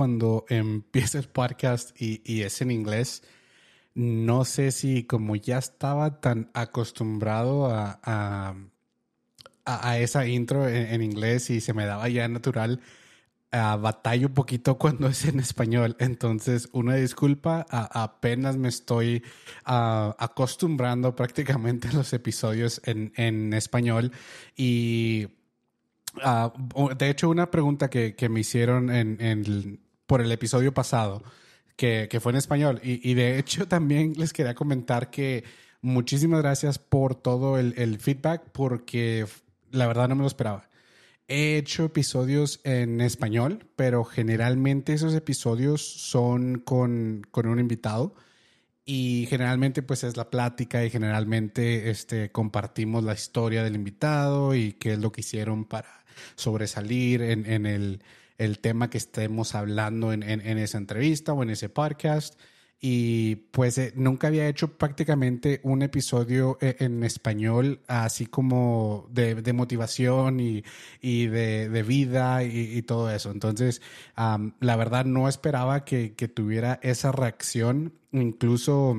cuando empieza el podcast y, es en inglés. No sé si como ya estaba tan acostumbrado a, a, esa intro en, inglés y se me daba ya natural, uh, batallo un poquito cuando es en español. Entonces, una disculpa, apenas me estoy acostumbrando prácticamente a los episodios en, en español y Ah, de hecho, una pregunta que, me hicieron en, por el episodio pasado, que, fue en español, y, de hecho también les quería comentar que muchísimas gracias por todo el, feedback, porque la verdad no me lo esperaba. He hecho episodios en español, pero generalmente esos episodios son con, con un invitado y generalmente pues es la plática y generalmente este, compartimos la historia del invitado y qué es lo que hicieron para sobresalir en, en el, el, tema que estemos hablando en, en, esa entrevista o en ese podcast. Y pues eh, nunca había hecho prácticamente un episodio eh, en español así como de, de motivación y, y de, de, vida y, y, todo eso. Entonces, la verdad no esperaba que, que tuviera esa reacción incluso,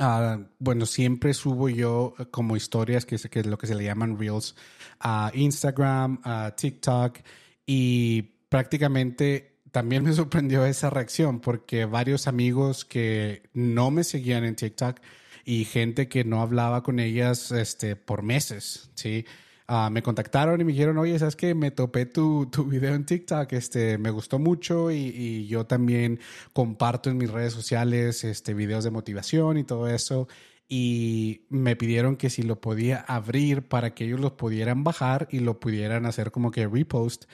uh, bueno, siempre subo yo eh, como historias, que es, que es lo que se le llaman reels, a Instagram, a TikTok, y prácticamente también me sorprendió esa reacción porque varios amigos que no me seguían en TikTok y gente que no hablaba con ellas este, por meses, ¿sí? Ah, me contactaron y me dijeron, oye, ¿sabes que Me topé tu, tu video en TikTok, este, me gustó mucho y, y, yo también comparto en mis redes sociales este, videos de motivación y todo eso. Y me pidieron que si lo podía abrir para que ellos los pudieran bajar y lo pudieran hacer como que repost.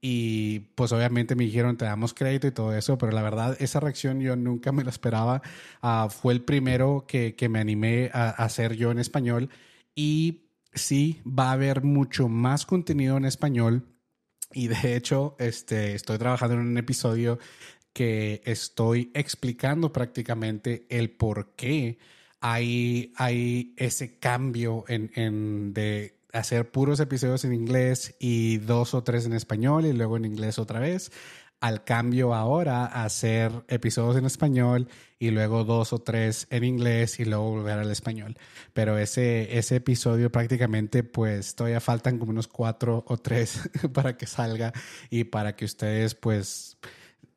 Y pues obviamente me dijeron, te damos crédito y todo eso, pero la verdad, esa reacción yo nunca me la esperaba. Uh, fue el primero que, que me animé a, a hacer yo en español. Y sí va a haber mucho más contenido en español y de hecho este, estoy trabajando en un episodio que estoy explicando prácticamente el por qué hay, hay ese cambio en, en de hacer puros episodios en inglés y dos o tres en español y luego en inglés otra vez al cambio ahora hacer episodios en español y luego dos o tres en inglés y luego volver al español. Pero ese, ese episodio prácticamente pues todavía faltan como unos cuatro o tres para que salga y para que ustedes pues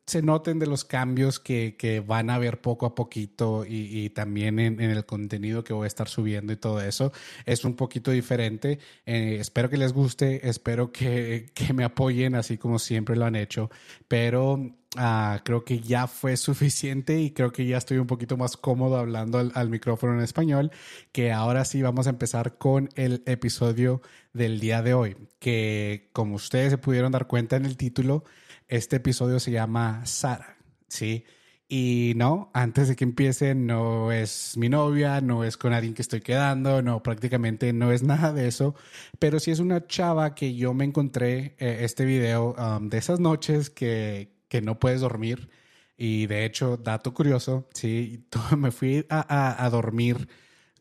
se noten de los cambios que, que, van a ver poco a poquito y, y también en, en, el contenido que voy a estar subiendo y todo eso. Es un poquito diferente. Eh, espero que les guste, espero que, que, me apoyen así como siempre lo han hecho, pero uh, creo que ya fue suficiente y creo que ya estoy un poquito más cómodo hablando al, al micrófono en español, que ahora sí vamos a empezar con el episodio del día de hoy, que como ustedes se pudieron dar cuenta en el título, este episodio se llama Sara, ¿sí? Y no, antes de que empiece, no es mi novia, no es con alguien que estoy quedando, no, prácticamente no es nada de eso, pero sí es una chava que yo me encontré eh, este video um, de esas noches que, que no puedes dormir. Y de hecho, dato curioso, sí, me fui a, a, a dormir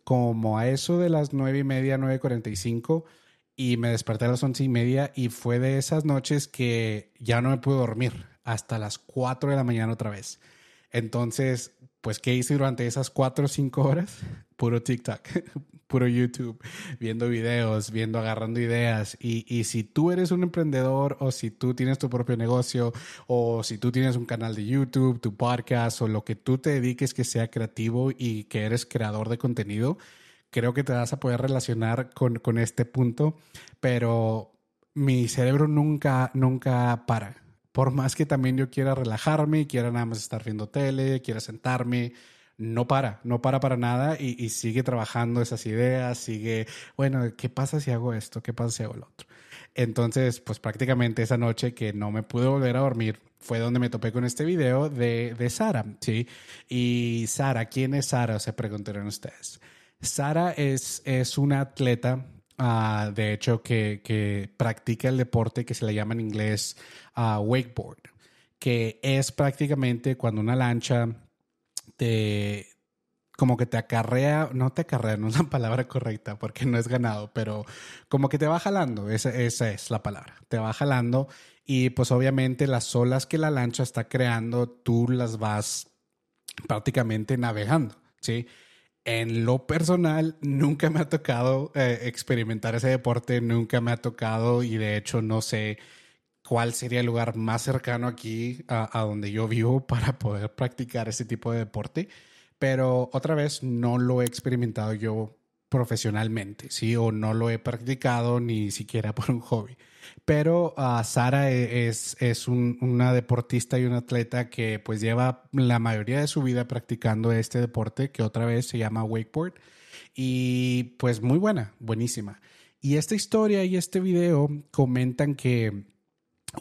como a eso de las nueve y media, nueve cuarenta y cinco y me desperté a las once y media y fue de esas noches que ya no me pude dormir hasta las cuatro de la mañana otra vez. Entonces, pues, ¿qué hice durante esas cuatro o cinco horas? Puro TikTok, puro YouTube, viendo videos, viendo, agarrando ideas. Y, y si tú eres un emprendedor o si tú tienes tu propio negocio o si tú tienes un canal de YouTube, tu podcast o lo que tú te dediques que sea creativo y que eres creador de contenido, creo que te vas a poder relacionar con, con este punto, pero mi cerebro nunca, nunca para. Por más que también yo quiera relajarme, quiera nada más estar viendo tele, quiera sentarme, no para, no para para nada y, y, sigue trabajando esas ideas, sigue, bueno, ¿qué pasa si hago esto? ¿Qué pasa si hago lo otro? Entonces, pues prácticamente esa noche que no me pude volver a dormir fue donde me topé con este video de, de Sara, ¿sí? Y Sara, ¿quién es Sara? Se preguntaron ustedes. Sara es, es una atleta, uh, de hecho, que, que, practica el deporte que se le llama en inglés uh, wakeboard, que es prácticamente cuando una lancha te, como que te acarrea, no te acarrea, no es la palabra correcta porque no es ganado, pero como que te va jalando, esa, esa es la palabra, te va jalando y pues obviamente las olas que la lancha está creando, tú las vas prácticamente navegando, ¿sí? En lo personal, nunca me ha tocado eh, experimentar ese deporte, nunca me ha tocado y de hecho no sé cuál sería el lugar más cercano aquí a, donde yo vivo para poder practicar ese tipo de deporte. Pero otra vez, no lo he experimentado yo profesionalmente, ¿sí? O no lo he practicado ni siquiera por un hobby. Pero uh, Sara e, es, es una deportista y una atleta que pues lleva la mayoría de su vida practicando este deporte que otra vez se llama wakeboard y pues muy buena, buenísima. Y esta historia y este video comentan que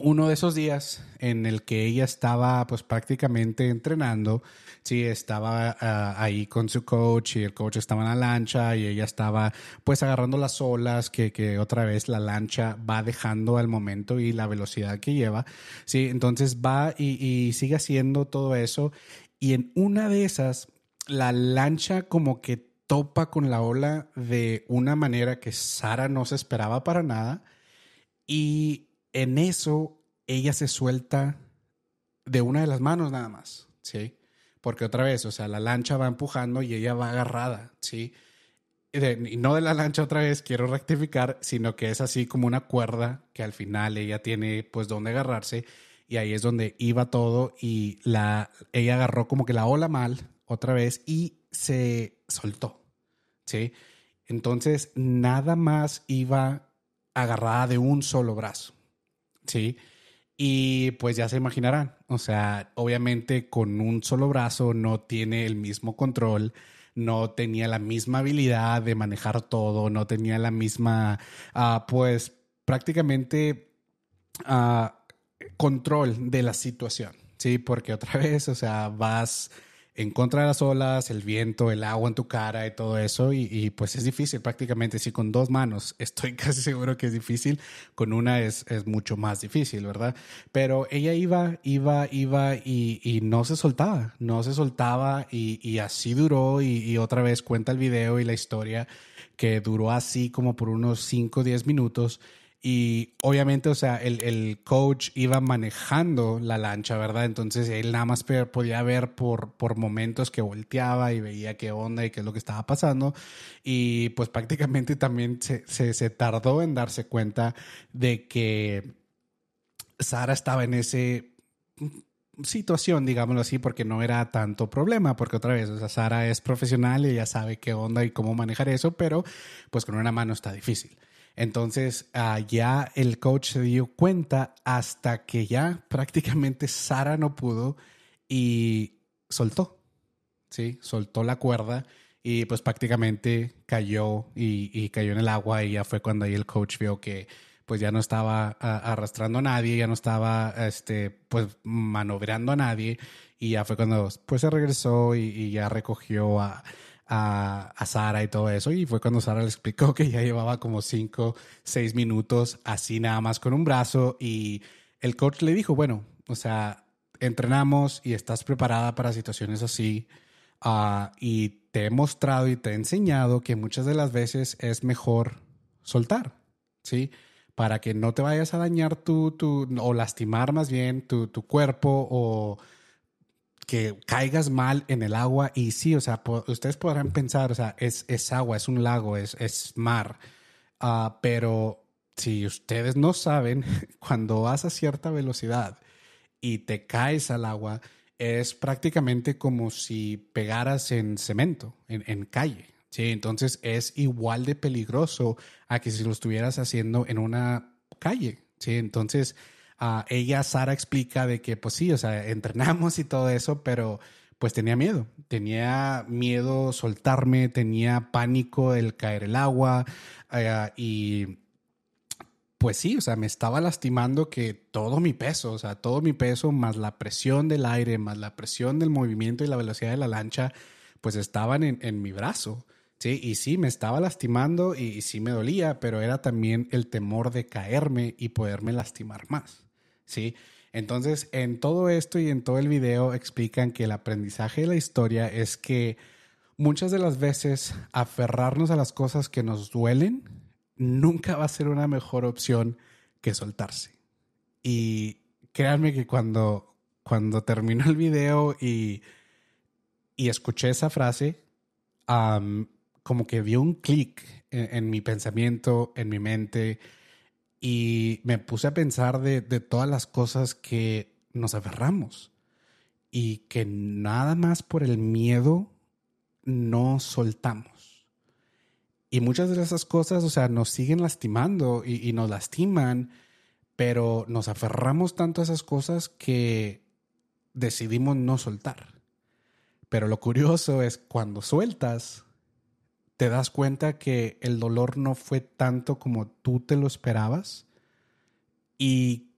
uno de esos días en el que ella estaba pues prácticamente entrenando, sí, estaba ah, ahí con su coach y el coach estaba en la lancha y ella estaba pues agarrando las olas que, que otra vez la lancha va dejando al momento y la velocidad que lleva, sí, entonces va y sigue haciendo todo eso y en una de esas la lancha como que topa con la ola de una manera que Sara no se esperaba para nada y en eso ella se suelta de una de las manos nada más, ¿sí? Porque otra vez, o sea, la lancha va empujando y ella va agarrada, ¿sí? y no de la lancha otra vez, quiero rectificar, sino que es así como una cuerda que al final ella tiene pues donde agarrarse y ahí es donde iba todo y la, ella agarró como que la ola mal otra vez y se soltó, ¿sí? Entonces nada más iba agarrada de un solo brazo, ¿sí? Y pues ya se imaginarán, o sea, obviamente con un solo brazo no tiene el mismo control, no tenía la misma habilidad de manejar todo, no tenía la misma, uh, pues prácticamente uh, control de la situación, ¿sí? Porque otra vez, o sea, vas en contra de las olas, el viento, el agua en tu cara y todo eso. Y, pues es difícil prácticamente. Si con dos manos estoy casi seguro que es difícil, con una es, es mucho más difícil, ¿verdad? Pero ella iba, iba, iba y, y no se soltaba, no se soltaba y, y así duró. Y, otra vez cuenta el video y la historia que duró así como por unos 5 o 10 minutos. Y obviamente, o sea, el, el, coach iba manejando la lancha, ¿verdad? Entonces él nada más podía ver por, por momentos que volteaba y veía qué onda y qué es lo que estaba pasando. Y pues prácticamente también se, se, se tardó en darse cuenta de que Sara estaba en ese situación, digámoslo así, porque no era tanto problema, porque otra vez, o sea, Sara es profesional y ella sabe qué onda y cómo manejar eso, pero pues con una mano está difícil. Entonces uh, ya el coach se dio cuenta hasta que ya prácticamente Sara no pudo y soltó, ¿sí? Soltó la cuerda y pues prácticamente cayó y, y, cayó en el agua y ya fue cuando ahí el coach vio que pues ya no estaba arrastrando a nadie, ya no estaba este, pues manobrando a nadie y ya fue cuando pues se regresó y ya recogió a, a, Sara y todo eso. Y fue cuando Sara le explicó que ya llevaba como cinco, seis minutos así nada más con un brazo. Y el coach le dijo, bueno, o sea, entrenamos y estás preparada para situaciones así. Ah, y te he mostrado y te he enseñado que muchas de las veces es mejor soltar, ¿sí? Para que no te vayas a dañar tu, tu o lastimar más bien tu, tu cuerpo o que caigas mal en el agua y sí, o sea, ustedes podrán pensar, o sea, es, es agua, es un lago, es, es mar, uh, pero si ustedes no saben, cuando vas a cierta velocidad y te caes al agua, es prácticamente como si pegaras en cemento, en, en calle. Sí, entonces es igual de peligroso a que si lo estuvieras haciendo en una calle. Sí, entonces ella, Sara, explica de que, pues sí, o sea, entrenamos y todo eso, pero pues tenía miedo. Tenía miedo soltarme, tenía pánico el caer el agua eh, y pues sí, o sea, me estaba lastimando que todo mi peso, o sea, todo mi peso más la presión del aire, más la presión del movimiento y la velocidad de la lancha, pues estaban en, en mi brazo. Sí, y sí, me estaba lastimando y, y sí me dolía, pero era también el temor de caerme y poderme lastimar más. ¿Sí? Entonces, en todo esto y en todo el video explican que el aprendizaje de la historia es que muchas de las veces aferrarnos a las cosas que nos duelen nunca va a ser una mejor opción que soltarse. Y créanme que cuando, cuando terminó el video y, y escuché esa frase, como que dio un clic en, mi pensamiento, en mi mente, y me puse a pensar de, de todas las cosas que nos aferramos y que nada más por el miedo no soltamos. Y muchas de esas cosas, o sea, nos siguen lastimando y, y nos lastiman, pero nos aferramos tanto a esas cosas que decidimos no soltar. Pero lo curioso es cuando sueltas, te das cuenta que el dolor no fue tanto como tú te lo esperabas y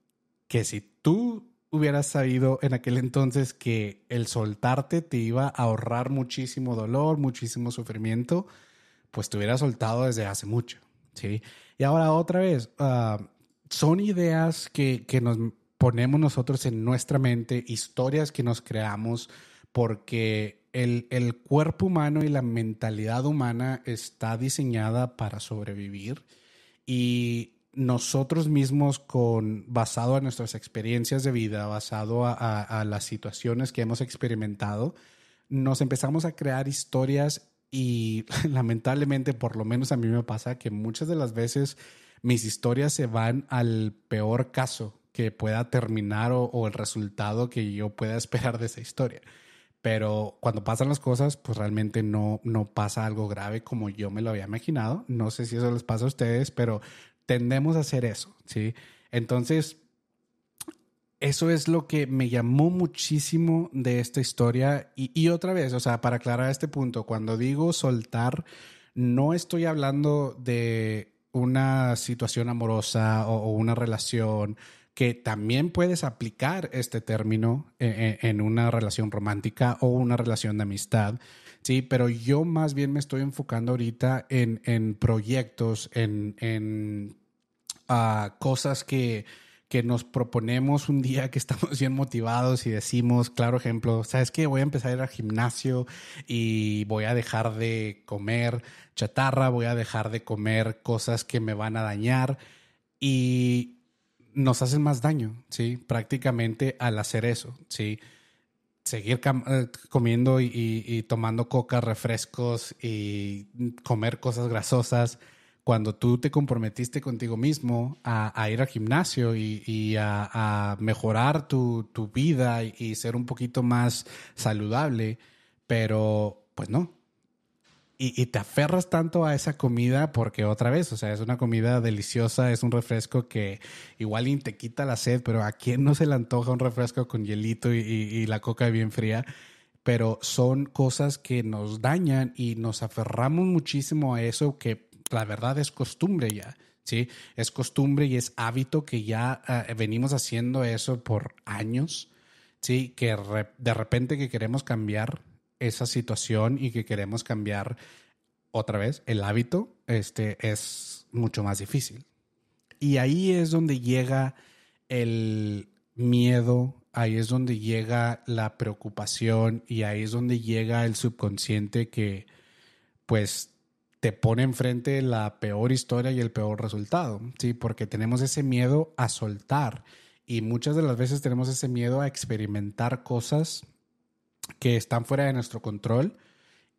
que si tú hubieras sabido en aquel entonces que el soltarte te iba a ahorrar muchísimo dolor, muchísimo sufrimiento, pues te hubieras soltado desde hace mucho, ¿sí? Y ahora otra vez, ah, son ideas que, que nos ponemos nosotros en nuestra mente, historias que nos creamos, porque el, el, cuerpo humano y la mentalidad humana está diseñada para sobrevivir y nosotros mismos con basado en nuestras experiencias de vida, basado a, las situaciones que hemos experimentado, nos empezamos a crear historias y lamentablemente, por lo menos a mí me pasa que muchas de las veces mis historias se van al peor caso que pueda terminar o, o el resultado que yo pueda esperar de esa historia. Pero cuando pasan las cosas, pues realmente no, no pasa algo grave como yo me lo había imaginado. No sé si eso les pasa a ustedes, pero tendemos a hacer eso, ¿sí? Entonces, eso es lo que me llamó muchísimo de esta historia. Y, otra vez, o sea, para aclarar este punto, cuando digo soltar, no estoy hablando de una situación amorosa o, una relación que también puedes aplicar este término en, en, una relación romántica o una relación de amistad. Sí, pero yo más bien me estoy enfocando ahorita en, en proyectos, en, en uh, cosas que, que nos proponemos un día que estamos bien motivados y decimos, claro ejemplo, ¿sabes qué? Voy a empezar a ir al gimnasio y voy a dejar de comer chatarra, voy a dejar de comer cosas que me van a dañar y nos hacen más daño, ¿sí? Prácticamente al hacer eso, ¿sí? seguir eh, comiendo y, tomando coca, refrescos y comer cosas grasosas, cuando tú te comprometiste contigo mismo a, ir al gimnasio y, a, mejorar tu, tu vida y, ser un poquito más saludable, pero pues no, y, te aferras tanto a esa comida porque otra vez, o sea, es una comida deliciosa, es un refresco que igual te quita la sed, pero a quién no se le antoja un refresco con hielito y, la coca bien fría. Pero son cosas que nos dañan y nos aferramos muchísimo a eso que la verdad es costumbre ya. ¿sí? Es costumbre y es hábito que ya eh, venimos haciendo eso por años, ¿sí? Que de repente que queremos cambiar esa situación y que queremos cambiar otra vez el hábito, este es mucho más difícil. Y ahí es donde llega el miedo, ahí es donde llega la preocupación y ahí es donde llega el subconsciente que pues te pone enfrente la peor historia y el peor resultado, ¿sí? Porque tenemos ese miedo a soltar y muchas de las veces tenemos ese miedo a experimentar cosas que están fuera de nuestro control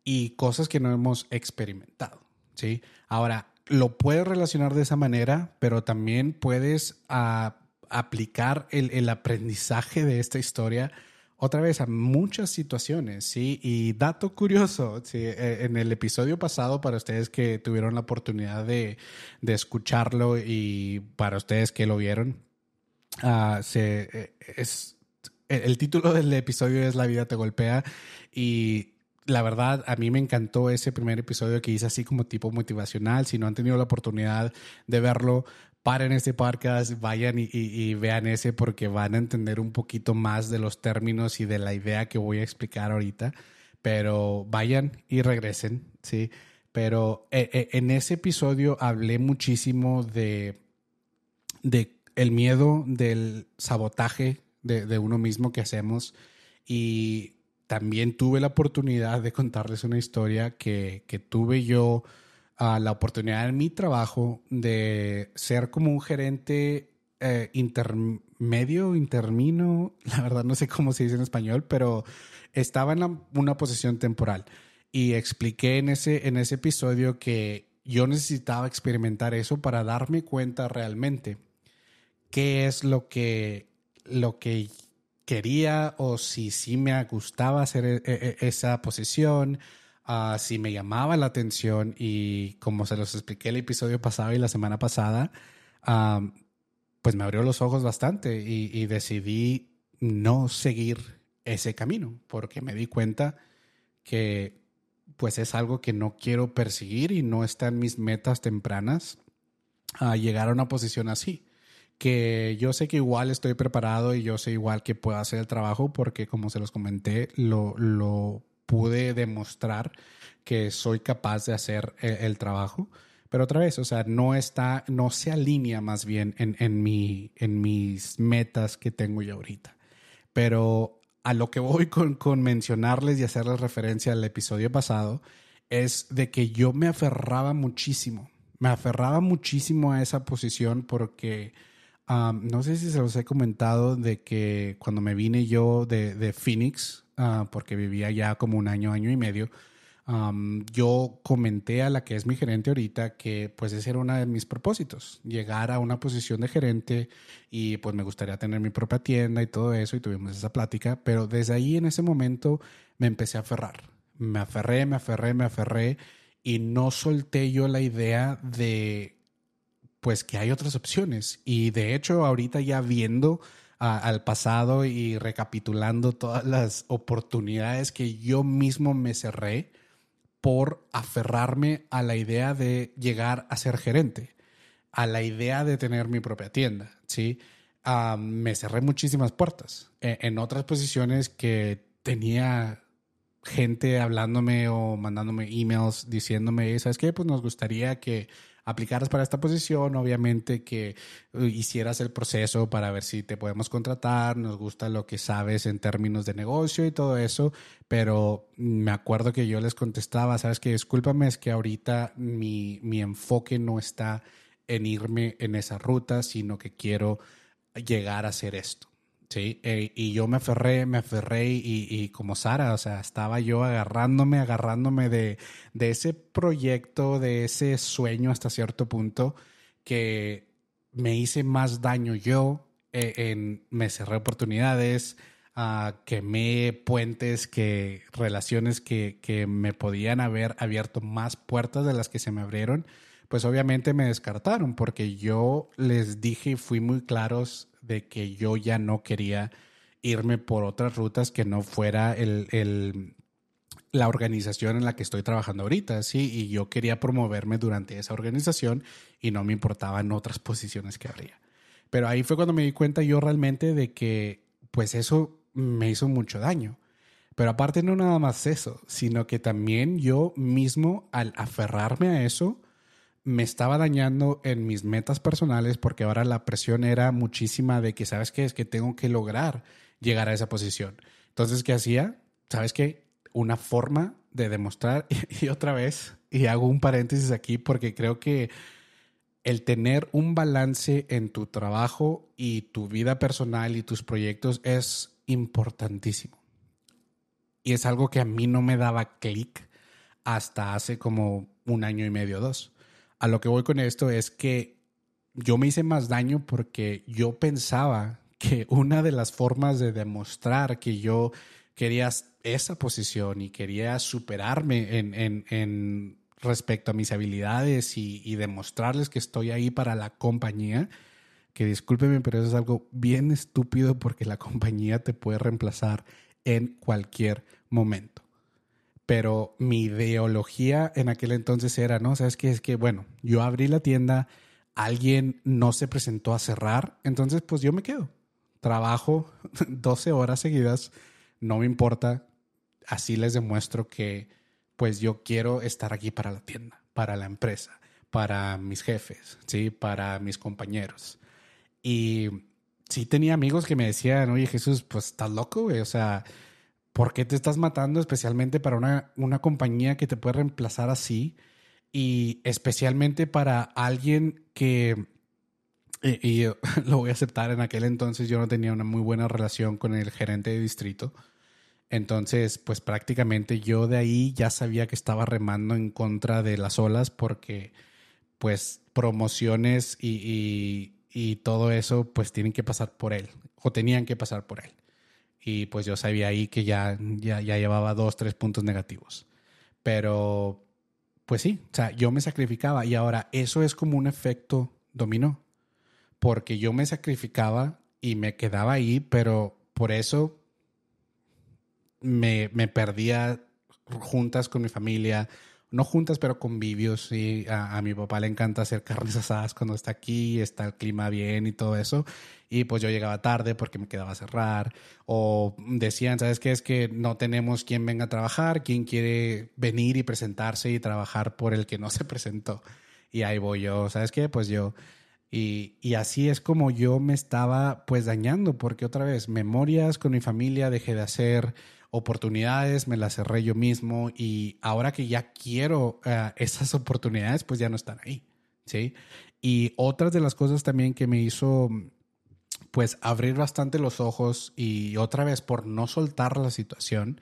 y cosas que no hemos experimentado, ¿sí? Ahora, lo puedes relacionar de esa manera, pero también puedes ah, aplicar el, aprendizaje de esta historia otra vez a muchas situaciones, ¿sí? Y dato curioso, ¿sí? E, en el episodio pasado, para ustedes que tuvieron la oportunidad de, escucharlo y para ustedes que lo vieron, uh, se, e, es, el título del episodio es La vida te golpea y la verdad a mí me encantó ese primer episodio que hice así como tipo motivacional. Si no han tenido la oportunidad de verlo, paren este podcast, vayan y, vean ese porque van a entender un poquito más de los términos y de la idea que voy a explicar ahorita. Pero vayan y regresen, ¿sí? Pero eh, eh, en ese episodio hablé muchísimo de, de el miedo del sabotaje de, uno mismo que hacemos y también tuve la oportunidad de contarles una historia que, que tuve yo uh, la oportunidad en mi trabajo de ser como un gerente eh, intermedio, intermino, la verdad no sé cómo se dice en español, pero estaba en una posición temporal. Y expliqué en ese, en ese episodio que yo necesitaba experimentar eso para darme cuenta realmente qué es lo que, lo que quería o si sí me gustaba hacer e, e, e, esa posición, uh, si me llamaba la atención y como se los expliqué el episodio pasado y la semana pasada, um, pues me abrió los ojos bastante y, decidí no seguir ese camino porque me di cuenta que pues es algo que no quiero perseguir y no está en mis metas tempranas a llegar a una posición así que yo sé que igual estoy preparado y yo sé igual que puedo hacer el trabajo porque como se los comenté, lo, lo pude demostrar que soy capaz de hacer el, trabajo. Pero otra vez, o sea, no está, no se alinea más bien en, en, mi, en mis metas que tengo yo ahorita. Pero a lo que voy con, con mencionarles y hacerles referencia al episodio pasado es de que yo me aferraba muchísimo, me aferraba muchísimo a esa posición porque no sé si se los he comentado de que cuando me vine yo de, de Phoenix, uh, porque vivía ya como un año, año y medio, yo comenté a la que es mi gerente ahorita que pues ese era uno de mis propósitos, llegar a una posición de gerente y pues me gustaría tener mi propia tienda y todo eso y tuvimos esa plática, pero desde ahí en ese momento me empecé a aferrar, me aferré, me aferré, me aferré y no solté yo la idea de pues que hay otras opciones. Y de hecho, ahorita ya viendo al pasado y recapitulando todas las oportunidades que yo mismo me cerré por aferrarme a la idea de llegar a ser gerente, a la idea de tener mi propia tienda, ¿sí? me cerré muchísimas puertas e, en otras posiciones que tenía gente hablándome o mandándome emails diciéndome, ¿sabes qué? Pues nos gustaría que aplicaras para esta posición, obviamente que uh, hicieras el proceso para ver si te podemos contratar, nos gusta lo que sabes en términos de negocio y todo eso, pero me acuerdo que yo les contestaba, sabes que discúlpame, es que ahorita mi, mi enfoque no está en irme en esa ruta, sino que quiero llegar a hacer esto. Sí, eh, y yo me aferré, me aferré y, como Sara, o sea, estaba yo agarrándome, agarrándome de, de, ese proyecto, de ese sueño hasta cierto punto que me hice más daño yo, eh, en, me cerré oportunidades, uh, quemé puentes, que relaciones que, que me podían haber abierto más puertas de las que se me abrieron, pues obviamente me descartaron porque yo les dije y fui muy claros de que yo ya no quería irme por otras rutas que no fuera el, la organización en la que estoy trabajando ahorita, sí, y yo quería promoverme durante esa organización y no me importaban otras posiciones que habría. Pero ahí fue cuando me di cuenta yo realmente de que pues eso me hizo mucho daño. Pero aparte no nada más eso, sino que también yo mismo al aferrarme a eso, me estaba dañando en mis metas personales porque ahora la presión era muchísima de que, ¿sabes qué? Es que tengo que lograr llegar a esa posición. Entonces, ¿qué hacía? ¿Sabes qué? Una forma de demostrar, y, otra vez, y hago un paréntesis aquí porque creo que el tener un balance en tu trabajo y tu vida personal y tus proyectos es importantísimo. Y es algo que a mí no me daba clic hasta hace como un año y medio, dos a lo que voy con esto es que yo me hice más daño porque yo pensaba que una de las formas de demostrar que yo quería esa posición y quería superarme en, respecto a mis habilidades y, demostrarles que estoy ahí para la compañía, que discúlpeme, pero eso es algo bien estúpido porque la compañía te puede reemplazar en cualquier momento pero mi ideología en aquel entonces era, ¿no? ¿Sabes qué? Es que, bueno, yo abrí la tienda, alguien no se presentó a cerrar, entonces pues yo me quedo. Trabajo 12 horas seguidas, no me importa, así les demuestro que pues yo quiero estar aquí para la tienda, para la empresa, para mis jefes, ¿sí? Para mis compañeros. Y sí tenía amigos que me decían, oye Jesús, pues estás loco, güey, o sea ¿por qué te estás matando especialmente para una, una compañía que te puede reemplazar así? Y especialmente para alguien que, y, lo voy a aceptar, en aquel entonces yo no tenía una muy buena relación con el gerente de distrito. Entonces, pues prácticamente yo de ahí ya sabía que estaba remando en contra de las olas porque pues promociones y, y, todo eso pues tienen que pasar por él o tenían que pasar por él. Y pues yo sabía ahí que ya, ya, ya llevaba dos, tres puntos negativos. Pero pues sí, o sea, yo me sacrificaba y ahora eso es como un efecto dominó. Porque yo me sacrificaba y me quedaba ahí, pero por eso me, me perdía juntas con mi familia, no juntas, pero convivios. Sí. A, mi papá le encanta hacer carnes asadas cuando está aquí, está el clima bien y todo eso. Y pues yo llegaba tarde porque me quedaba a cerrar. O decían, ¿sabes qué? Es que no tenemos quien venga a trabajar, quien quiere venir y presentarse y trabajar por el que no se presentó. Y ahí voy yo, ¿sabes qué? Pues yo. Y, y así es como yo me estaba pues dañando, porque otra vez, memorias con mi familia dejé de hacer oportunidades, me las cerré yo mismo y ahora que ya quiero eh, esas oportunidades, pues ya no están ahí, ¿sí? Y otras de las cosas también que me hizo, pues, abrir bastante los ojos y otra vez por no soltar la situación,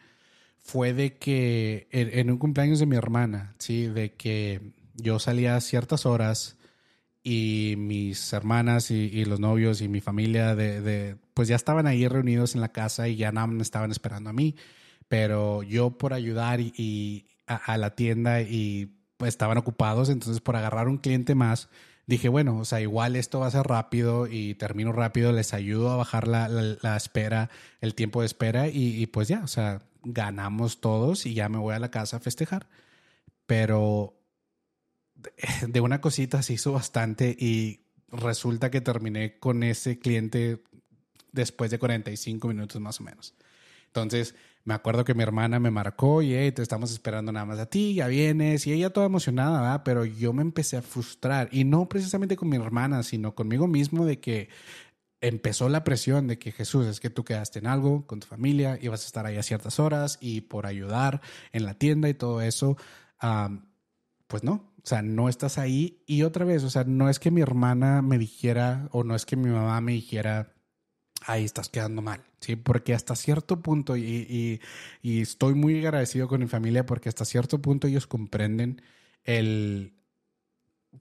fue de que en, un cumpleaños de mi hermana, ¿sí? De que yo salía a ciertas horas y mis hermanas y, los novios y mi familia de, pues ya estaban ahí reunidos en la casa y ya nada me estaban esperando a mí, pero yo por ayudar y, a, la tienda y pues estaban ocupados, entonces por agarrar un cliente más, dije, bueno, o sea, igual esto va a ser rápido y termino rápido, les ayudo a bajar la, espera, el tiempo de espera y, y pues ya, o sea, ganamos todos y ya me voy a la casa a festejar. Pero de una cosita se hizo bastante y resulta que terminé con ese cliente después de 45 minutos más o menos. Entonces, me acuerdo que mi hermana me marcó y te estamos esperando nada más a ti, ya vienes, y ella toda emocionada, ¿verdad? pero yo me empecé a frustrar, y no precisamente con mi hermana, sino conmigo mismo de que empezó la presión de que Jesús, es que tú quedaste en algo con tu familia, ibas a estar ahí a ciertas horas y por ayudar en la tienda y todo eso, pues no, o sea, no estás ahí. Y otra vez, o sea, no es que mi hermana me dijera o no es que mi mamá me dijera, ahí estás quedando mal, ¿sí? Porque hasta cierto punto, y, y, estoy muy agradecido con mi familia porque hasta cierto punto ellos comprenden el,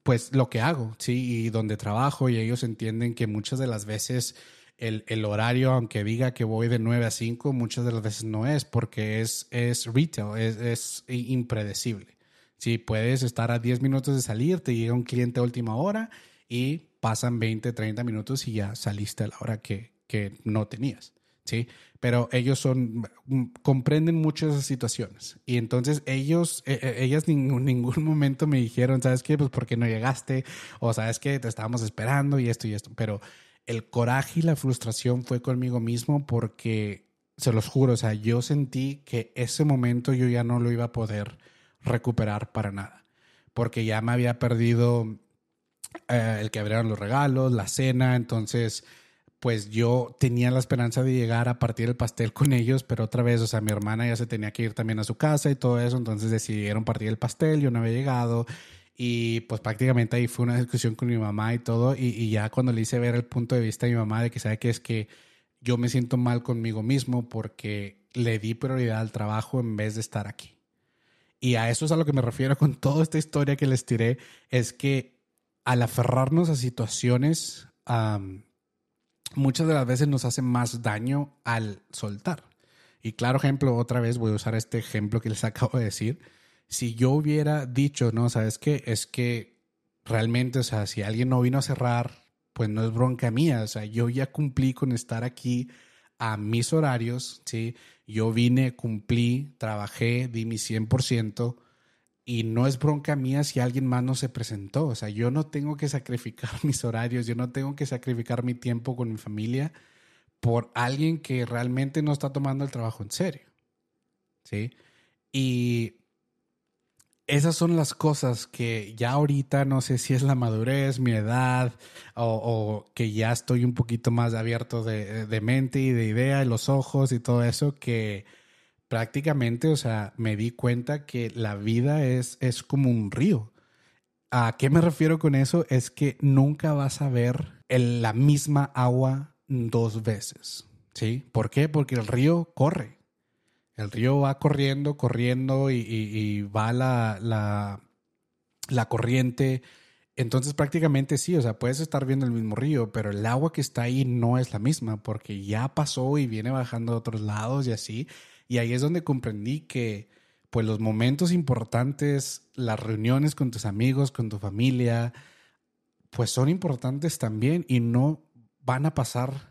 pues lo que hago, ¿sí? Y donde trabajo y ellos entienden que muchas de las veces el, el, horario, aunque diga que voy de 9 a 5, muchas de las veces no es porque es, es retail, es, es impredecible. Si puedes estar a 10 minutos de salir, te llega un cliente a última hora y pasan 20, 30 minutos y ya saliste a la hora que, que no tenías. ¿sí? Pero ellos son, mm, comprenden mucho esas situaciones. Y entonces ellos, e, e, ellas en ningún, ningún momento me dijeron, ¿sabes qué? Pues porque no llegaste, o sabes qué, te estábamos esperando y esto y esto. Pero el coraje y la frustración fue conmigo mismo porque, se los juro, o sea, yo sentí que ese momento yo ya no lo iba a poder recuperar para nada, porque ya me había perdido eh, el que abrieron los regalos, la cena, entonces pues yo tenía la esperanza de llegar a partir el pastel con ellos, pero otra vez, o sea, mi hermana ya se tenía que ir también a su casa y todo eso, entonces decidieron partir el pastel, yo no había llegado y pues prácticamente ahí fue una discusión con mi mamá y todo, y, ya cuando le hice ver el punto de vista de mi mamá de que sabe que es que yo me siento mal conmigo mismo porque le di prioridad al trabajo en vez de estar aquí. Y a eso es a lo que me refiero con toda esta historia que les tiré, es que al aferrarnos a situaciones, muchas de las veces nos hace más daño al soltar. Y claro ejemplo, otra vez voy a usar este ejemplo que les acabo de decir. Si yo hubiera dicho, no, ¿sabes qué? Es que realmente, o sea, si alguien no vino a cerrar, pues no es bronca mía. O sea, yo ya cumplí con estar aquí a mis horarios, ¿sí? Yo vine, cumplí, trabajé, di mi 100% y no es bronca mía si alguien más no se presentó. O sea, yo no tengo que sacrificar mis horarios, yo no tengo que sacrificar mi tiempo con mi familia por alguien que realmente no está tomando el trabajo en serio. ¿Sí? Y esas son las cosas que ya ahorita no sé si es la madurez, mi edad, o, que ya estoy un poquito más abierto de, mente y de idea, los ojos y todo eso, que prácticamente, o sea, me di cuenta que la vida es, es como un río. ¿A qué me refiero con eso? Es que nunca vas a ver la misma agua dos veces. ¿Sí? ¿Por qué? Porque el río corre. El río va corriendo, corriendo y, va la, la, la, corriente. Entonces prácticamente sí, o sea, puedes estar viendo el mismo río, pero el agua que está ahí no es la misma porque ya pasó y viene bajando de otros lados y así. Y ahí es donde comprendí que pues los momentos importantes, las reuniones con tus amigos, con tu familia, pues son importantes también y no van a pasar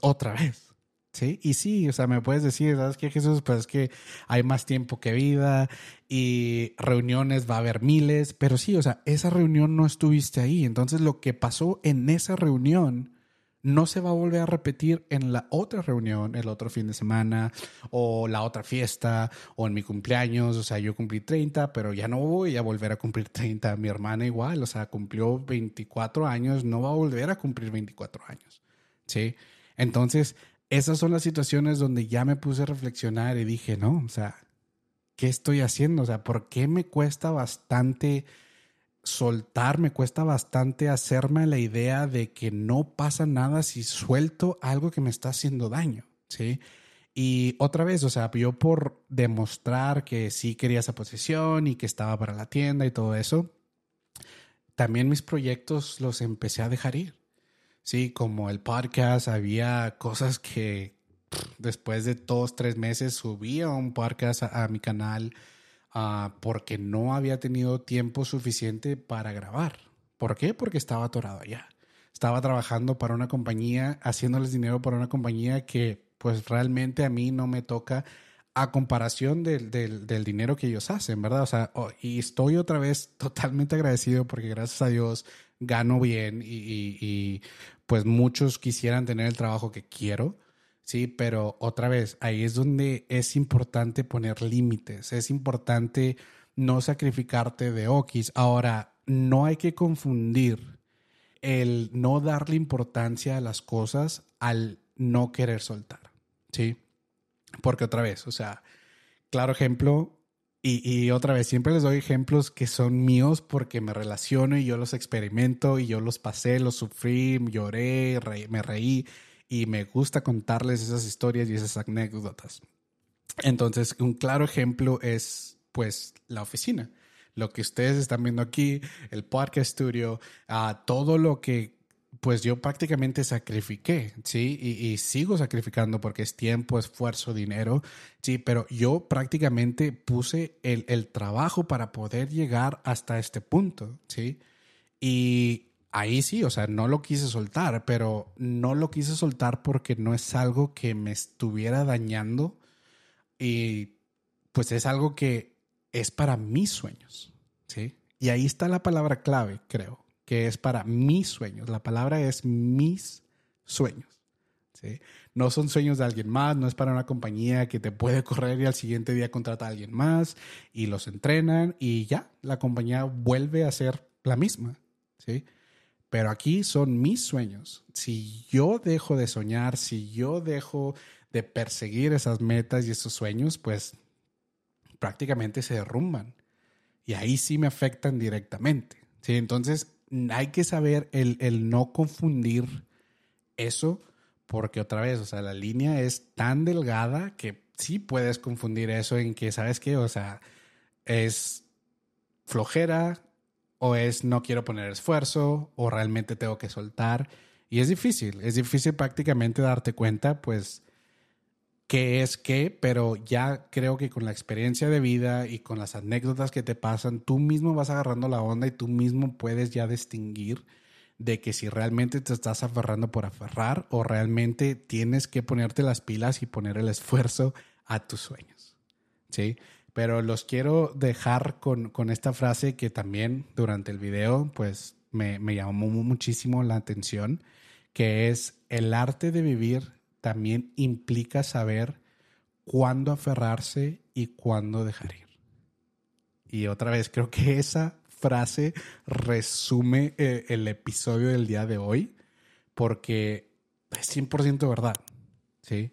otra vez. Sí, y sí, o sea, me puedes decir, ¿sabes qué, Jesús? Pues es que hay más tiempo que vida y reuniones va a haber miles, pero sí, o sea, esa reunión no estuviste ahí. Entonces, lo que pasó en esa reunión no se va a volver a repetir en la otra reunión, el otro fin de semana, o la otra fiesta, o en mi cumpleaños. O sea, yo cumplí 30, pero ya no voy a volver a cumplir 30. Mi hermana igual, o sea, cumplió 24 años, no va a volver a cumplir 24 años. ¿Sí? Entonces, esas son las situaciones donde ya me puse a reflexionar y dije, no, o sea, ¿qué estoy haciendo? O sea, ¿por qué me cuesta bastante soltar, me cuesta bastante hacerme la idea de que no pasa nada si suelto algo que me está haciendo daño, ¿sí? Y otra vez, o sea, yo por demostrar que sí quería esa posición y que estaba para la tienda y todo eso, también mis proyectos los empecé a dejar ir. Sí, como el podcast, había cosas que después de dos, tres meses subía un podcast a, mi canal uh, porque no había tenido tiempo suficiente para grabar. ¿Por qué? Porque estaba atorado allá. Estaba trabajando para una compañía, haciéndoles dinero para una compañía que pues realmente a mí no me toca a comparación del, del, dinero que ellos hacen, ¿verdad? O sea, y estoy otra vez totalmente agradecido porque gracias a Dios gano bien y, pues muchos quisieran tener el trabajo que quiero, sí, pero otra vez, ahí es donde es importante poner límites, es importante no sacrificarte de Okis. Ahora, no hay que confundir el no darle importancia a las cosas al no querer soltar, ¿sí? Porque otra vez, o sea, claro ejemplo, y, otra vez, siempre les doy ejemplos que son míos porque me relaciono y yo los experimento y yo los pasé, los sufrí, lloré, me reí y me gusta contarles esas historias y esas anécdotas. Entonces, un claro ejemplo es pues la oficina. Lo que ustedes están viendo aquí, el podcast studio, uh, todo lo que pues yo prácticamente sacrifiqué, ¿sí? Y, sigo sacrificando porque es tiempo, esfuerzo, dinero, ¿sí? Pero yo prácticamente puse el, el, trabajo para poder llegar hasta este punto, ¿sí? Y ahí sí, o sea, no lo quise soltar, pero no lo quise soltar porque no es algo que me estuviera dañando y pues es algo que es para mis sueños, ¿sí? Y ahí está la palabra clave, creo que es para mis sueños. La palabra es mis sueños. ¿sí? No son sueños de alguien más, no es para una compañía que te puede correr y al siguiente día contrata a alguien más y los entrenan y ya, la compañía vuelve a ser la misma. ¿sí? Pero aquí son mis sueños. Si yo dejo de soñar, si yo dejo de perseguir esas metas y esos sueños, pues prácticamente se derrumban. Y ahí sí me afectan directamente. ¿sí? Entonces, hay que saber el, no confundir eso, porque otra vez, o sea, la línea es tan delgada que sí puedes confundir eso en que, ¿sabes qué? O sea, es flojera o es no quiero poner esfuerzo o realmente tengo que soltar. Y es difícil, es difícil prácticamente darte cuenta, pues, qué es qué, pero ya creo que con la experiencia de vida y con las anécdotas que te pasan, tú mismo vas agarrando la onda y tú mismo puedes ya distinguir de que si realmente te estás aferrando por aferrar o realmente tienes que ponerte las pilas y poner el esfuerzo a tus sueños. ¿Sí? Pero los quiero dejar con, con esta frase que también durante el video pues me, me llamó muchísimo la atención, que es el arte de vivir también implica saber cuándo aferrarse y cuándo dejar ir. Y otra vez, creo que esa frase resume eh, el episodio del día de hoy porque es 100% verdad. ¿sí?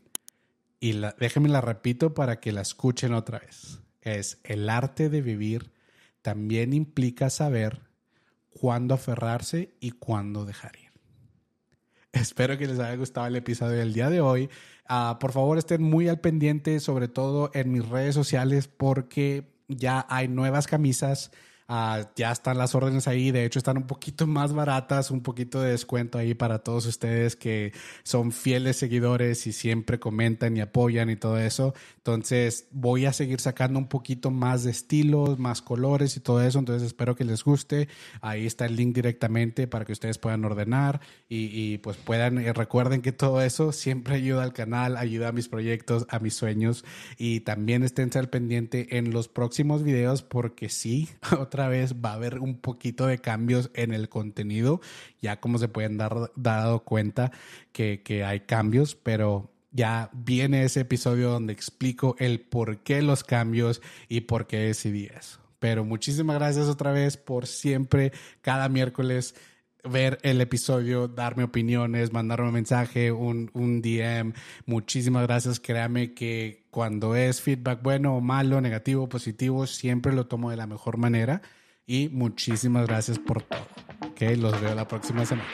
y la, déjenme la repito para que la escuchen otra vez. Es el arte de vivir también implica saber cuándo aferrarse y cuándo dejar ir. Espero que les haya gustado el episodio del día de hoy. Ah, por favor, estén muy al pendiente, sobre todo en mis redes sociales, porque ya hay nuevas camisas Ah, ya están las órdenes ahí, de hecho están un poquito más baratas, un poquito de descuento ahí para todos ustedes que son fieles seguidores y siempre comentan y apoyan y todo eso. Entonces voy a seguir sacando un poquito más de estilos, más colores y todo eso, entonces espero que les guste. Ahí está el link directamente para que ustedes puedan ordenar y, pues puedan, eh, recuerden que todo eso siempre ayuda al canal, ayuda a mis proyectos, a mis sueños y también estén al pendiente en los próximos videos porque sí, otra vez va a haber un poquito de cambios en el contenido, ya como se pueden dar dado cuenta que, que hay cambios, pero ya viene ese episodio donde explico el por qué los cambios y por qué decidí eso. Pero muchísimas gracias otra vez por siempre, cada miércoles ver el episodio, darme opiniones, mandarme un mensaje, un, un DM. Muchísimas gracias. Créame que cuando es feedback bueno o malo, negativo, positivo, siempre lo tomo de la mejor manera. Y muchísimas gracias por todo. Ok, los veo la próxima semana.